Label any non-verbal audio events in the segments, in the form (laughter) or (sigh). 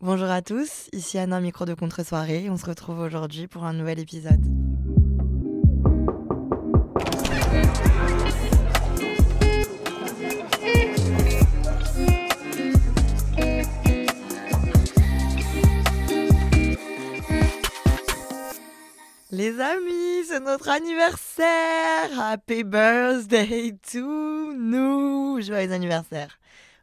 Bonjour à tous, ici Anna, micro de contre-soirée. On se retrouve aujourd'hui pour un nouvel épisode. Les amis, c'est notre anniversaire! Happy birthday to nous! Joyeux anniversaire!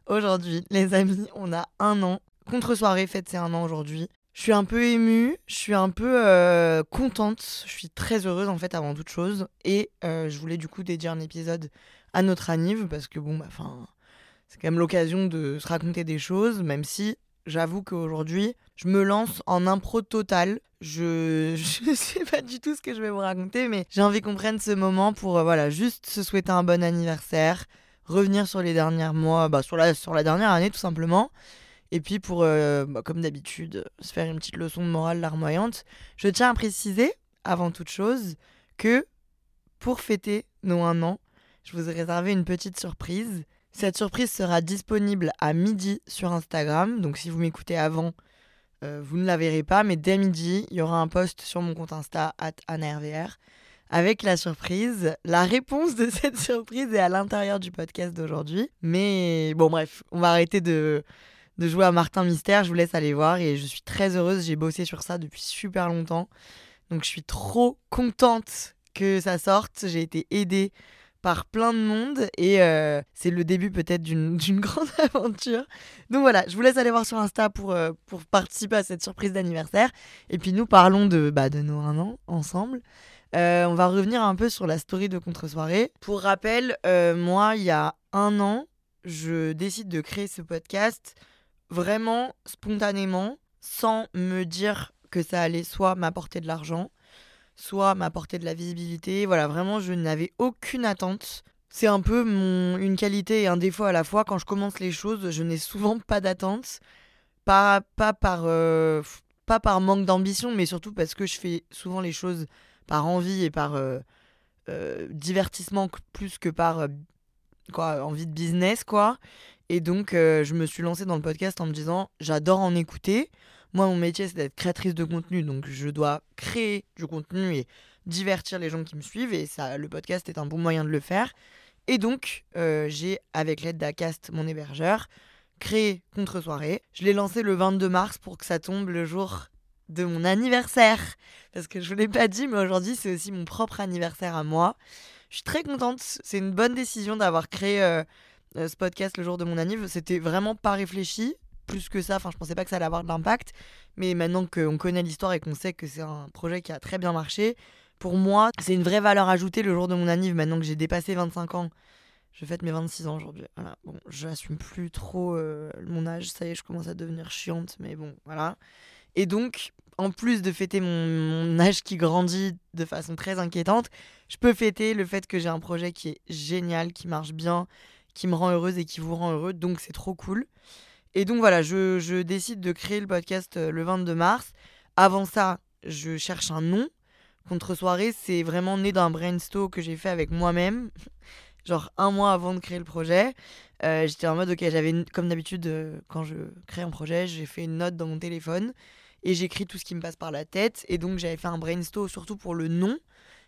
Aujourd'hui, les amis, on a un an. Contre-soirée fête c'est un an aujourd'hui. Je suis un peu émue, je suis un peu euh, contente, je suis très heureuse en fait avant toute chose. Et euh, je voulais du coup dédier un épisode à notre anniv parce que bon, bah, c'est quand même l'occasion de se raconter des choses, même si j'avoue qu'aujourd'hui, je me lance en impro total. Je (laughs) je sais pas du tout ce que je vais vous raconter, mais j'ai envie qu'on prenne ce moment pour euh, voilà juste se souhaiter un bon anniversaire, revenir sur les derniers mois, bah, sur la dernière année tout simplement, et puis pour euh, bah, comme d'habitude se faire une petite leçon de morale larmoyante. Je tiens à préciser avant toute chose que pour fêter nos un an, je vous ai réservé une petite surprise. Cette surprise sera disponible à midi sur Instagram, donc si vous m'écoutez avant, euh, vous ne la verrez pas, mais dès midi, il y aura un post sur mon compte Insta, AnnaRVR, avec la surprise. La réponse de (laughs) cette surprise est à l'intérieur du podcast d'aujourd'hui. Mais bon, bref, on va arrêter de, de jouer à Martin Mystère. Je vous laisse aller voir et je suis très heureuse. J'ai bossé sur ça depuis super longtemps. Donc je suis trop contente que ça sorte. J'ai été aidée par plein de monde et euh, c'est le début peut-être d'une (laughs) grande (laughs) aventure. Donc voilà, je vous laisse aller voir sur Insta pour, euh, pour participer à cette surprise d'anniversaire. Et puis nous parlons de, bah, de nos un an ensemble. Euh, on va revenir un peu sur la story de contre-soirée. Pour rappel, moi, il y a un an, je décide de créer ce podcast vraiment spontanément, sans me dire que ça allait soit m'apporter de l'argent, soit m'apporter de la visibilité. Voilà, vraiment, je n'avais aucune attente. C'est un peu mon, une qualité et un défaut à la fois. Quand je commence les choses, je n'ai souvent pas d'attente. Pas, pas, par, euh, pas par manque d'ambition, mais surtout parce que je fais souvent les choses par envie et par euh, euh, divertissement plus que par quoi, envie de business, quoi. Et donc, euh, je me suis lancée dans le podcast en me disant, j'adore en écouter. Moi, mon métier, c'est d'être créatrice de contenu, donc je dois créer du contenu et divertir les gens qui me suivent, et ça, le podcast est un bon moyen de le faire. Et donc, euh, j'ai, avec l'aide d'Acast, mon hébergeur, créé Contre-soirée. Je l'ai lancé le 22 mars pour que ça tombe le jour de mon anniversaire. Parce que je ne l'ai pas dit, mais aujourd'hui, c'est aussi mon propre anniversaire à moi. Je suis très contente. C'est une bonne décision d'avoir créé euh, euh, ce podcast le jour de mon anniv. C'était vraiment pas réfléchi. Plus que ça, enfin, je pensais pas que ça allait avoir de l'impact. Mais maintenant qu'on connaît l'histoire et qu'on sait que c'est un projet qui a très bien marché, pour moi, c'est une vraie valeur ajoutée le jour de mon anniv. Maintenant que j'ai dépassé 25 ans, je fête mes 26 ans aujourd'hui. Voilà. Bon, j'assume plus trop euh, mon âge. Ça y est, je commence à devenir chiante, mais bon, voilà. Et donc, en plus de fêter mon, mon âge qui grandit de façon très inquiétante, je peux fêter le fait que j'ai un projet qui est génial, qui marche bien, qui me rend heureuse et qui vous rend heureux. Donc, c'est trop cool. Et donc, voilà, je, je décide de créer le podcast euh, le 22 mars. Avant ça, je cherche un nom. Contre-soirée, c'est vraiment né d'un brainstorm que j'ai fait avec moi-même. (laughs) Genre un mois avant de créer le projet. Euh, J'étais en mode, ok, j'avais, comme d'habitude, euh, quand je crée un projet, j'ai fait une note dans mon téléphone et j'écris tout ce qui me passe par la tête. Et donc, j'avais fait un brainstorm surtout pour le nom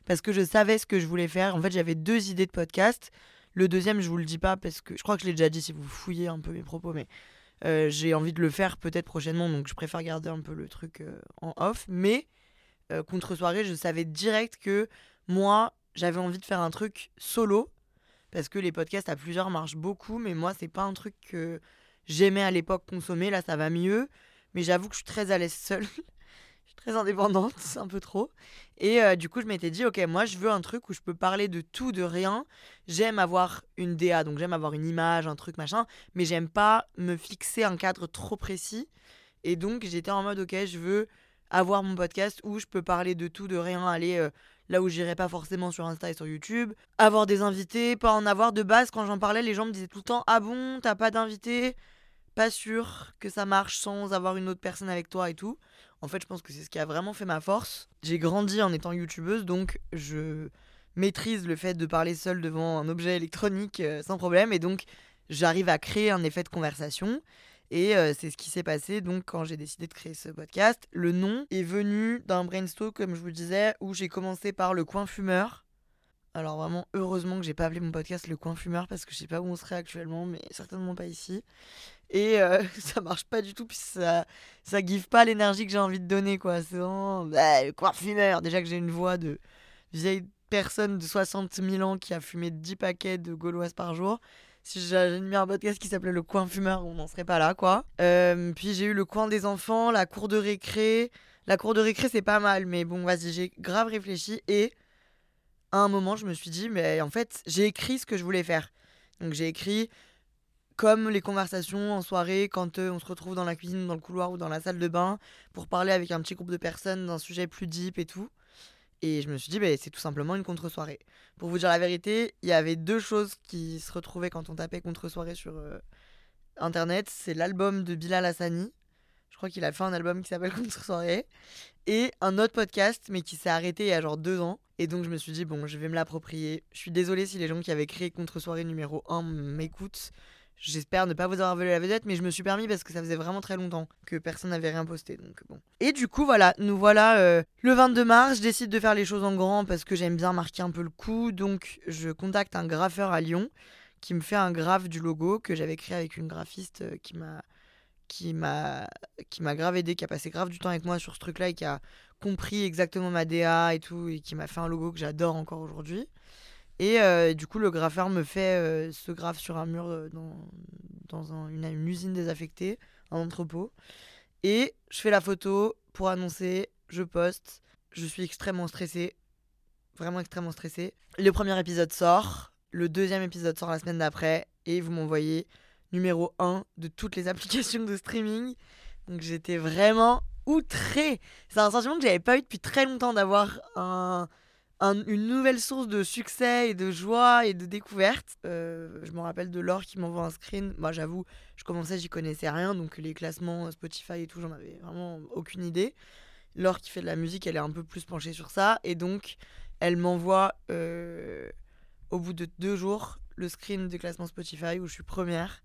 parce que je savais ce que je voulais faire. En fait, j'avais deux idées de podcast. Le deuxième, je vous le dis pas parce que je crois que je l'ai déjà dit si vous fouillez un peu mes propos, mais euh, j'ai envie de le faire peut-être prochainement, donc je préfère garder un peu le truc euh, en off. Mais euh, contre soirée, je savais direct que moi, j'avais envie de faire un truc solo parce que les podcasts à plusieurs marchent beaucoup, mais moi, c'est pas un truc que j'aimais à l'époque consommer. Là, ça va mieux, mais j'avoue que je suis très à l'aise seule. Très indépendante, (laughs) un peu trop. Et euh, du coup, je m'étais dit, ok, moi, je veux un truc où je peux parler de tout, de rien. J'aime avoir une DA, donc j'aime avoir une image, un truc, machin, mais j'aime pas me fixer un cadre trop précis. Et donc, j'étais en mode, ok, je veux avoir mon podcast où je peux parler de tout, de rien, aller euh, là où j'irai pas forcément sur Insta et sur YouTube, avoir des invités, pas en avoir de base. Quand j'en parlais, les gens me disaient tout le temps, ah bon, t'as pas d'invités? Pas sûr que ça marche sans avoir une autre personne avec toi et tout. En fait, je pense que c'est ce qui a vraiment fait ma force. J'ai grandi en étant youtubeuse, donc je maîtrise le fait de parler seule devant un objet électronique euh, sans problème, et donc j'arrive à créer un effet de conversation. Et euh, c'est ce qui s'est passé donc quand j'ai décidé de créer ce podcast. Le nom est venu d'un brainstorm, comme je vous disais, où j'ai commencé par le coin fumeur. Alors vraiment, heureusement que j'ai pas appelé mon podcast le coin fumeur parce que je sais pas où on serait actuellement, mais certainement pas ici. Et euh, (laughs) ça marche pas du tout, puis ça, ça give pas l'énergie que j'ai envie de donner, quoi. C'est vraiment bah, le coin fumeur. Déjà que j'ai une voix de vieille personne de 60 000 ans qui a fumé 10 paquets de gauloises par jour si j'avais mis un podcast qui s'appelait Le Coin Fumeur, on n'en serait pas là, quoi. Euh, puis j'ai eu le coin des enfants, la cour de récré. La cour de récré, c'est pas mal, mais bon, vas-y, j'ai grave réfléchi et à un moment, je me suis dit, mais en fait, j'ai écrit ce que je voulais faire. Donc j'ai écrit comme les conversations en soirée, quand euh, on se retrouve dans la cuisine, dans le couloir ou dans la salle de bain, pour parler avec un petit groupe de personnes d'un sujet plus deep et tout. Et je me suis dit, bah, c'est tout simplement une contre-soirée. Pour vous dire la vérité, il y avait deux choses qui se retrouvaient quand on tapait contre-soirée sur euh, Internet. C'est l'album de Bilal Hassani. Je crois qu'il a fait un album qui s'appelle (laughs) Contre-soirée. Et un autre podcast, mais qui s'est arrêté il y a genre deux ans. Et donc je me suis dit, bon, je vais me l'approprier. Je suis désolée si les gens qui avaient créé Contre-soirée numéro 1 m'écoutent. J'espère ne pas vous avoir volé la vedette, mais je me suis permis parce que ça faisait vraiment très longtemps que personne n'avait rien posté. Donc bon. Et du coup, voilà, nous voilà euh, le 22 mars. Je décide de faire les choses en grand parce que j'aime bien marquer un peu le coup. Donc je contacte un graffeur à Lyon qui me fait un graphe du logo que j'avais créé avec une graphiste euh, qui m'a qui m'a qui m'a grave aidé, qui a passé grave du temps avec moi sur ce truc-là et qui a compris exactement ma DA et tout et qui m'a fait un logo que j'adore encore aujourd'hui. Et euh, du coup, le graffeur me fait euh, ce graphe sur un mur euh, dans, dans une, usine désaffectée, un entrepôt. Et je fais la photo pour annoncer, je poste. Je suis extrêmement stressée. Vraiment extrêmement stressée. Le premier épisode sort. Le deuxième épisode sort la semaine d'après. Et vous m'envoyez numéro 1 de toutes les (laughs) applications de streaming. Donc j'étais vraiment outrée. C'est un sentiment que j'avais pas eu depuis très longtemps d'avoir un une nouvelle source de succès et de joie et de découverte. Euh, je me rappelle de Laure qui m'envoie un screen. Moi, j'avoue, je commençais, j'y connaissais rien, donc les classements Spotify et tout, j'en avais vraiment aucune idée. Laure qui fait de la musique, elle est un peu plus penchée sur ça, et donc elle m'envoie euh, au bout de deux jours le screen des classements Spotify où je suis première.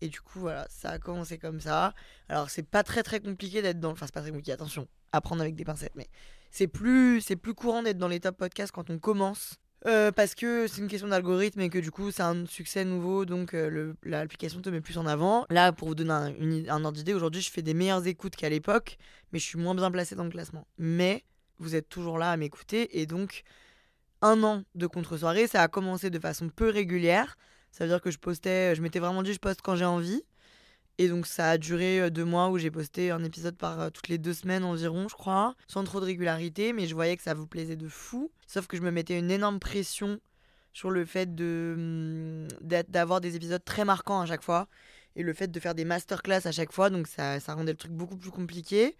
Et du coup, voilà, ça a commencé comme ça. Alors, c'est pas très très compliqué d'être dans. Enfin, c'est pas très compliqué, attention, à prendre avec des pincettes, mais c'est plus, c'est plus courant d'être dans les top podcasts quand on commence. Euh, parce que c'est une question d'algorithme et que du coup c'est un succès nouveau donc euh, l'application te met plus en avant. Là pour vous donner un, un ordre d'idée, aujourd'hui je fais des meilleures écoutes qu'à l'époque mais je suis moins bien placé dans le classement. Mais vous êtes toujours là à m'écouter et donc un an de contre-soirée ça a commencé de façon peu régulière. Ça veut dire que je postais, je m'étais vraiment dit je poste quand j'ai envie. Et donc ça a duré euh, deux mois où j'ai posté un épisode par euh, toutes les deux semaines environ, je crois, sans trop de régularité, mais je voyais que ça vous plaisait de fou. Sauf que je me mettais une énorme pression sur le fait hum, d'avoir des épisodes très marquants à chaque fois et le fait de faire des masterclass à chaque fois, donc ça, ça rendait le truc beaucoup plus compliqué.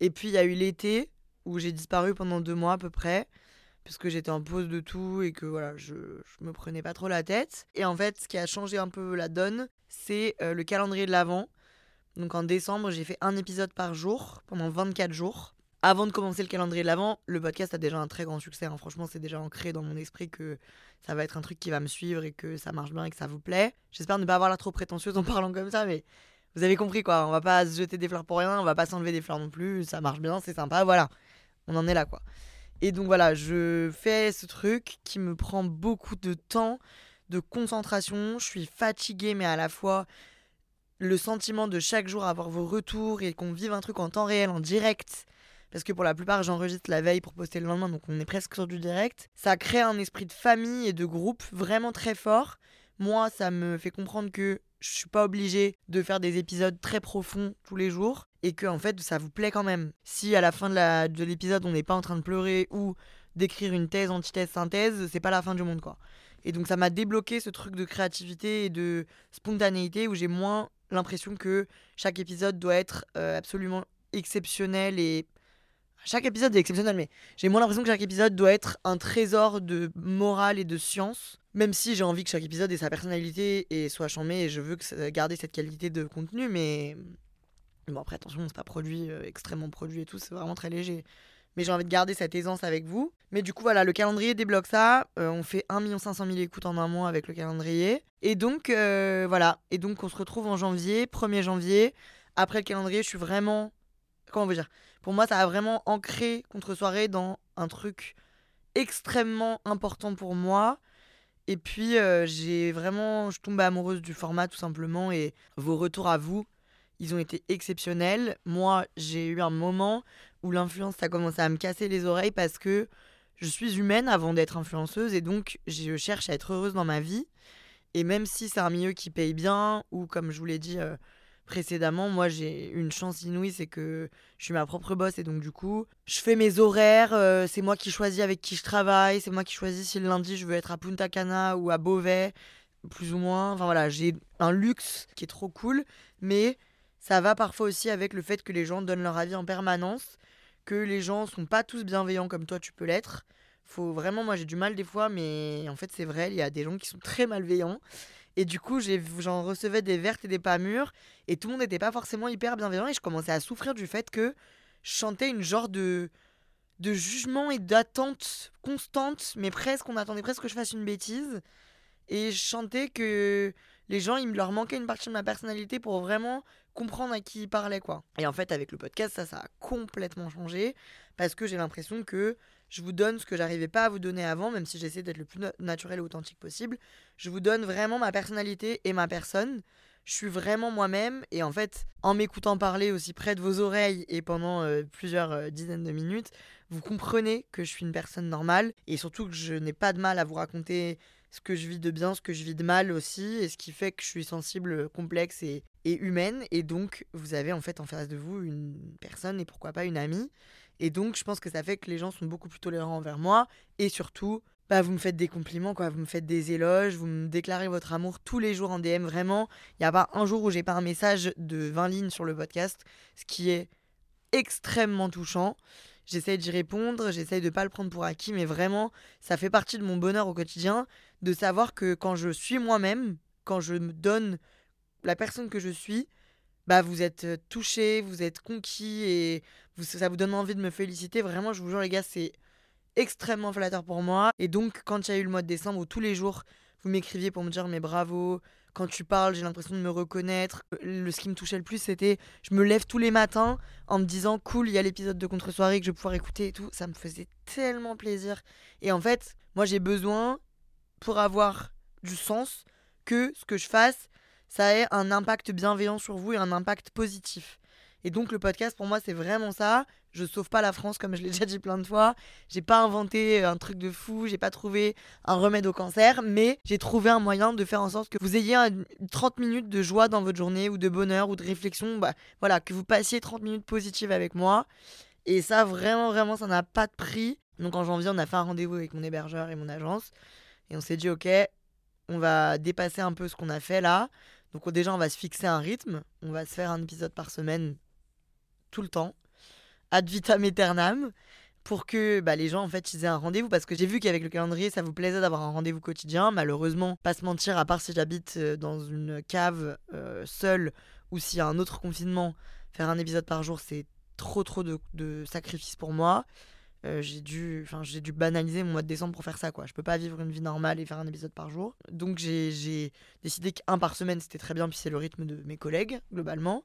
Et puis il y a eu l'été où j'ai disparu pendant deux mois à peu près puisque j'étais en pause de tout et que voilà, je, je me prenais pas trop la tête. Et en fait, ce qui a changé un peu la donne, c'est euh, le calendrier de l'Avent. Donc en décembre, j'ai fait un épisode par jour pendant 24 jours. Avant de commencer le calendrier de l'Avent, le podcast a déjà un très grand succès. Hein. Franchement, c'est déjà ancré dans mon esprit que ça va être un truc qui va me suivre et que ça marche bien et que ça vous plaît. J'espère ne pas avoir l'air trop prétentieuse en (laughs) parlant comme ça, mais vous avez compris quoi. On va pas se jeter des fleurs pour rien, on va pas s'enlever des fleurs non plus. Ça marche bien, c'est sympa, voilà. On en est là quoi. Et donc voilà, je fais ce truc qui me prend beaucoup de temps, de concentration. Je suis fatiguée, mais à la fois le sentiment de chaque jour avoir vos retours et qu'on vive un truc en temps réel, en direct. Parce que pour la plupart, j'enregistre la veille pour poster le lendemain, donc on est presque sur du direct. Ça crée un esprit de famille et de groupe vraiment très fort. Moi, ça me fait comprendre que je suis pas obligée de faire des épisodes très profonds tous les jours et que en fait ça vous plaît quand même. Si à la fin de l'épisode on n'est pas en train de pleurer ou d'écrire une thèse, antithèse, synthèse, c'est pas la fin du monde quoi. Et donc ça m'a débloqué ce truc de créativité et de spontanéité où j'ai moins l'impression que chaque épisode doit être euh, absolument exceptionnel et chaque épisode est exceptionnel, mais j'ai moins l'impression que chaque épisode doit être un trésor de morale et de science. Même si j'ai envie que chaque épisode ait sa personnalité et soit chambé et je veux garder cette qualité de contenu, mais bon après attention, c'est pas produit euh, extrêmement produit et tout, c'est vraiment très léger. Mais j'ai envie de garder cette aisance avec vous. Mais du coup voilà, le calendrier débloque ça. Euh, on fait 1 500 000 écoutes en un mois avec le calendrier. Et donc euh, voilà, et donc on se retrouve en janvier, 1er janvier. Après le calendrier, je suis vraiment comment veut dire? Pour moi, ça a vraiment ancré contre soirée dans un truc extrêmement important pour moi. Et puis, euh, j'ai vraiment. Je tombe amoureuse du format, tout simplement. Et vos retours à vous, ils ont été exceptionnels. Moi, j'ai eu un moment où l'influence, a commencé à me casser les oreilles parce que je suis humaine avant d'être influenceuse. Et donc, je cherche à être heureuse dans ma vie. Et même si c'est un milieu qui paye bien, ou comme je vous l'ai dit, euh, précédemment, moi j'ai une chance inouïe, c'est que je suis ma propre boss et donc du coup, je fais mes horaires, euh, c'est moi qui choisis avec qui je travaille, c'est moi qui choisis si le lundi je veux être à Punta Cana ou à Beauvais, plus ou moins. Enfin voilà, j'ai un luxe qui est trop cool, mais ça va parfois aussi avec le fait que les gens donnent leur avis en permanence, que les gens sont pas tous bienveillants comme toi tu peux l'être. Faut vraiment, moi j'ai du mal des fois, mais en fait c'est vrai, il y a des gens qui sont très malveillants. Et du coup, j'en recevais des vertes et des pas mûres. Et tout le monde n'était pas forcément hyper bienveillant. Et je commençais à souffrir du fait que je chantais une genre de, de jugement et d'attente constante. Mais presque, on attendait presque que je fasse une bêtise. Et je chantais que les gens, il leur manquait une partie de ma personnalité pour vraiment comprendre à qui ils parlaient, quoi. Et en fait, avec le podcast, ça, ça a complètement changé. Parce que j'ai l'impression que je vous donne ce que j'arrivais pas à vous donner avant, même si j'essaie d'être le plus naturel et authentique possible. Je vous donne vraiment ma personnalité et ma personne. Je suis vraiment moi-même et en fait, en m'écoutant parler aussi près de vos oreilles et pendant euh, plusieurs euh, dizaines de minutes, vous comprenez que je suis une personne normale et surtout que je n'ai pas de mal à vous raconter ce que je vis de bien, ce que je vis de mal aussi, et ce qui fait que je suis sensible, complexe et, et humaine. Et donc, vous avez en fait en face de vous une personne et pourquoi pas une amie et donc, je pense que ça fait que les gens sont beaucoup plus tolérants envers moi. Et surtout, bah, vous me faites des compliments. Vous me faites des éloges, vous me déclarez votre amour tous les jours en DM. Vraiment, il n'y a pas un jour où j'ai pas un message de 20 lignes sur le podcast, ce qui est extrêmement touchant. J'essaye d'y répondre, j'essaye de pas le prendre pour acquis, mais vraiment, ça fait partie de mon bonheur au quotidien de savoir que quand je suis moi-même, quand je me donne la personne que je suis, bah vous êtes touché, vous êtes conquis et ça vous donne envie de me féliciter. Vraiment, je vous jure les gars, c'est extrêmement flatteur pour moi. Et donc, quand il y a eu le mois de décembre où tous les jours, vous m'écriviez pour me dire mais bravo, quand tu parles, j'ai l'impression de me reconnaître. Le, ce qui me touchait le plus, c'était je me lève tous les matins en me disant cool, il y a l'épisode de contre-soirée que je vais pouvoir écouter et tout. Ça me faisait tellement plaisir. Et en fait, moi j'ai besoin, pour avoir du sens, que ce que je fasse, ça ait un impact bienveillant sur vous et un impact positif. Et donc le podcast pour moi c'est vraiment ça. Je sauve pas la France comme je l'ai (laughs) déjà dit plein de fois. J'ai pas inventé un truc de fou, j'ai pas trouvé un remède au cancer, mais j'ai trouvé un moyen de faire en sorte que vous ayez 30 minutes de joie dans votre journée ou de bonheur ou de réflexion, bah, voilà, que vous passiez 30 minutes positives avec moi. Et ça vraiment vraiment ça n'a pas de prix. Donc en janvier, on a fait un rendez-vous avec mon hébergeur et mon agence et on s'est dit OK, on va dépasser un peu ce qu'on a fait là. Donc déjà, on va se fixer un rythme. On va se faire un épisode par semaine tout le temps. Ad vitam aeternam. Pour que bah, les gens, en fait, ils aient un rendez-vous. Parce que j'ai vu qu'avec le calendrier, ça vous plaisait d'avoir un rendez-vous quotidien. Malheureusement, pas se mentir, à part si j'habite euh, dans une cave euh, seule ou s'il y a un autre confinement, faire un épisode par jour, c'est trop trop de, de sacrifices pour moi. Euh, j'ai dû, enfin, j'ai dû banaliser mon mois de décembre pour faire ça, quoi. Je peux pas vivre une vie normale et faire un épisode par jour. Donc j'ai décidé qu'un par semaine c'était très bien, puis c'est le rythme de mes collègues globalement.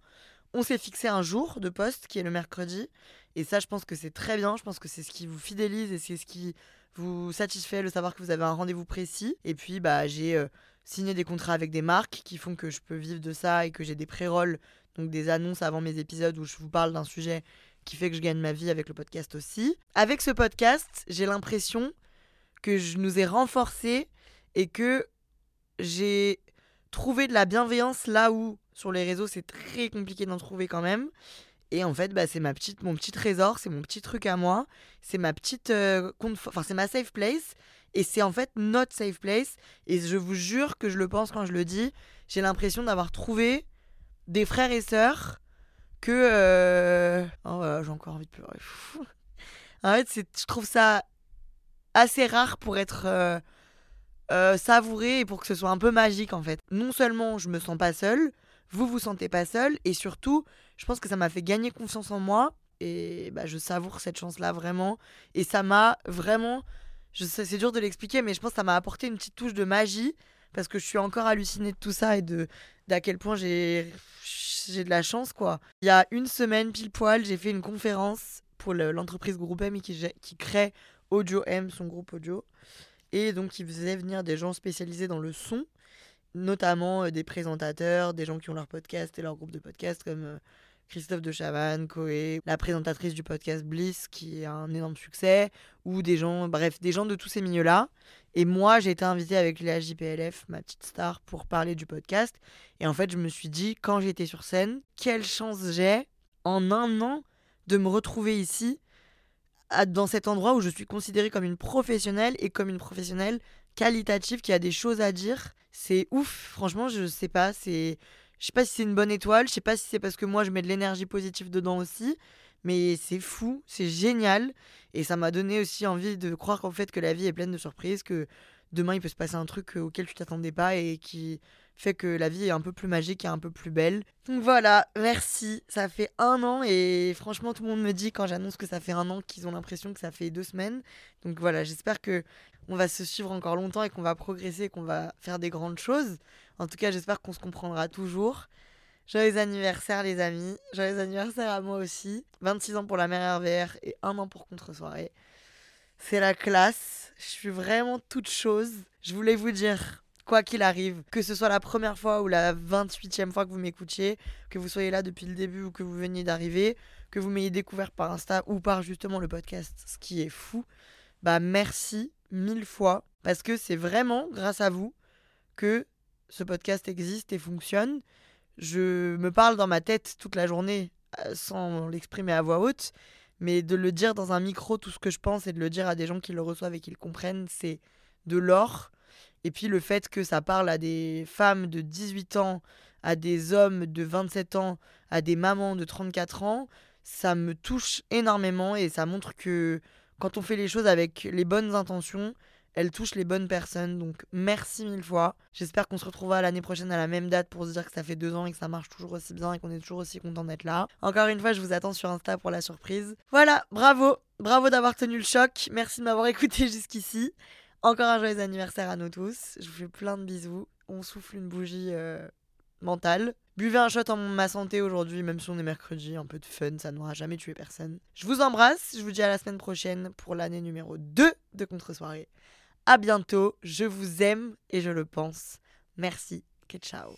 On s'est fixé un jour de poste qui est le mercredi, et ça, je pense que c'est très bien. Je pense que c'est ce qui vous fidélise et c'est ce qui vous satisfait, le savoir que vous avez un rendez-vous précis. Et puis, bah, j'ai euh, signé des contrats avec des marques qui font que je peux vivre de ça et que j'ai des pré-rolls, donc des annonces avant mes épisodes où je vous parle d'un sujet qui fait que je gagne ma vie avec le podcast aussi. Avec ce podcast, j'ai l'impression que je nous ai renforcés et que j'ai trouvé de la bienveillance là où sur les réseaux c'est très compliqué d'en trouver quand même. Et en fait, bah, c'est ma petite, mon petit trésor, c'est mon petit truc à moi, c'est ma petite, euh, enfin c'est ma safe place. Et c'est en fait notre safe place. Et je vous jure que je le pense quand je le dis. J'ai l'impression d'avoir trouvé des frères et sœurs que. Euh, oh, j'ai encore envie de pleurer. (laughs) en fait, je trouve ça assez rare pour être euh, euh, savouré et pour que ce soit un peu magique en fait. Non seulement je me sens pas seule, vous vous sentez pas seul, et surtout, je pense que ça m'a fait gagner confiance en moi. Et bah, je savoure cette chance-là vraiment. Et ça m'a vraiment. Je sais, c'est dur de l'expliquer, mais je pense que ça m'a apporté une petite touche de magie parce que je suis encore hallucinée de tout ça et de d'à quel point j'ai j'ai de la chance quoi. Il y a une semaine pile poil, j'ai fait une conférence pour l'entreprise Groupe M qui, crée Audio M, son groupe audio. Et donc, il faisait venir des gens spécialisés dans le son, notamment euh, des présentateurs, des gens qui ont leur podcast et leur groupe de podcast, comme euh, Christophe de Chavannes, Coé, la présentatrice du podcast Bliss, qui a un énorme succès, ou des gens, bref, des gens de tous ces milieux-là. Et moi, j'ai été invitée avec la JPLF, ma petite star, pour parler du podcast. Et en fait, je me suis dit, quand j'étais sur scène, quelle chance j'ai, en un an, de me retrouver ici dans cet endroit où je suis considérée comme une professionnelle et comme une professionnelle qualitative qui a des choses à dire. C'est ouf, franchement, je sais pas, c'est je sais pas si c'est une bonne étoile, je sais pas si c'est parce que moi je mets de l'énergie positive dedans aussi, mais c'est fou, c'est génial et ça m'a donné aussi envie de croire qu'en fait que la vie est pleine de surprises, que demain il peut se passer un truc auquel tu t'attendais pas et qui fait que la vie est un peu plus magique et un peu plus belle. Donc voilà, merci. Ça fait un an et franchement tout le monde me dit quand j'annonce que ça fait un an qu'ils ont l'impression que ça fait deux semaines. Donc voilà, j'espère que on va se suivre encore longtemps et qu'on va progresser qu'on va faire des grandes choses. En tout cas, j'espère qu'on se comprendra toujours. Joyeux anniversaire les amis, joyeux anniversaire à moi aussi. 26 ans pour la mère RVR et un an pour contre-soirée. C'est la classe, je suis vraiment toute chose. Je voulais vous dire quoi qu'il arrive, que ce soit la première fois ou la 28e fois que vous m'écoutiez, que vous soyez là depuis le début ou que vous veniez d'arriver, que vous m'ayez découvert par Insta ou par justement le podcast, ce qui est fou, bah merci mille fois parce que c'est vraiment grâce à vous que ce podcast existe et fonctionne. Je me parle dans ma tête toute la journée euh, sans l'exprimer à voix haute, mais de le dire dans un micro, tout ce que je pense et de le dire à des gens qui le reçoivent et qui le comprennent, c'est de l'or. Et puis le fait que ça parle à des femmes de 18 ans, à des hommes de 27 ans, à des mamans de 34 ans, ça me touche énormément et ça montre que quand on fait les choses avec les bonnes intentions, elles touchent les bonnes personnes. Donc merci mille fois. J'espère qu'on se retrouvera l'année prochaine à la même date pour se dire que ça fait deux ans et que ça marche toujours aussi bien et qu'on est toujours aussi content d'être là. Encore une fois, je vous attends sur Insta pour la surprise. Voilà, bravo. Bravo d'avoir tenu le choc. Merci de m'avoir (laughs) écouté jusqu'ici. Encore un joyeux anniversaire à nous tous. Je vous fais plein de bisous. On souffle une bougie euh, mentale. Buvez un shot en ma santé aujourd'hui, même si on est mercredi. Un peu de fun, ça n'aura jamais tué personne. Je vous embrasse. Je vous dis à la semaine prochaine pour l'année numéro 2 de Contre-soirée. À bientôt. Je vous aime et je le pense. Merci. Que ciao.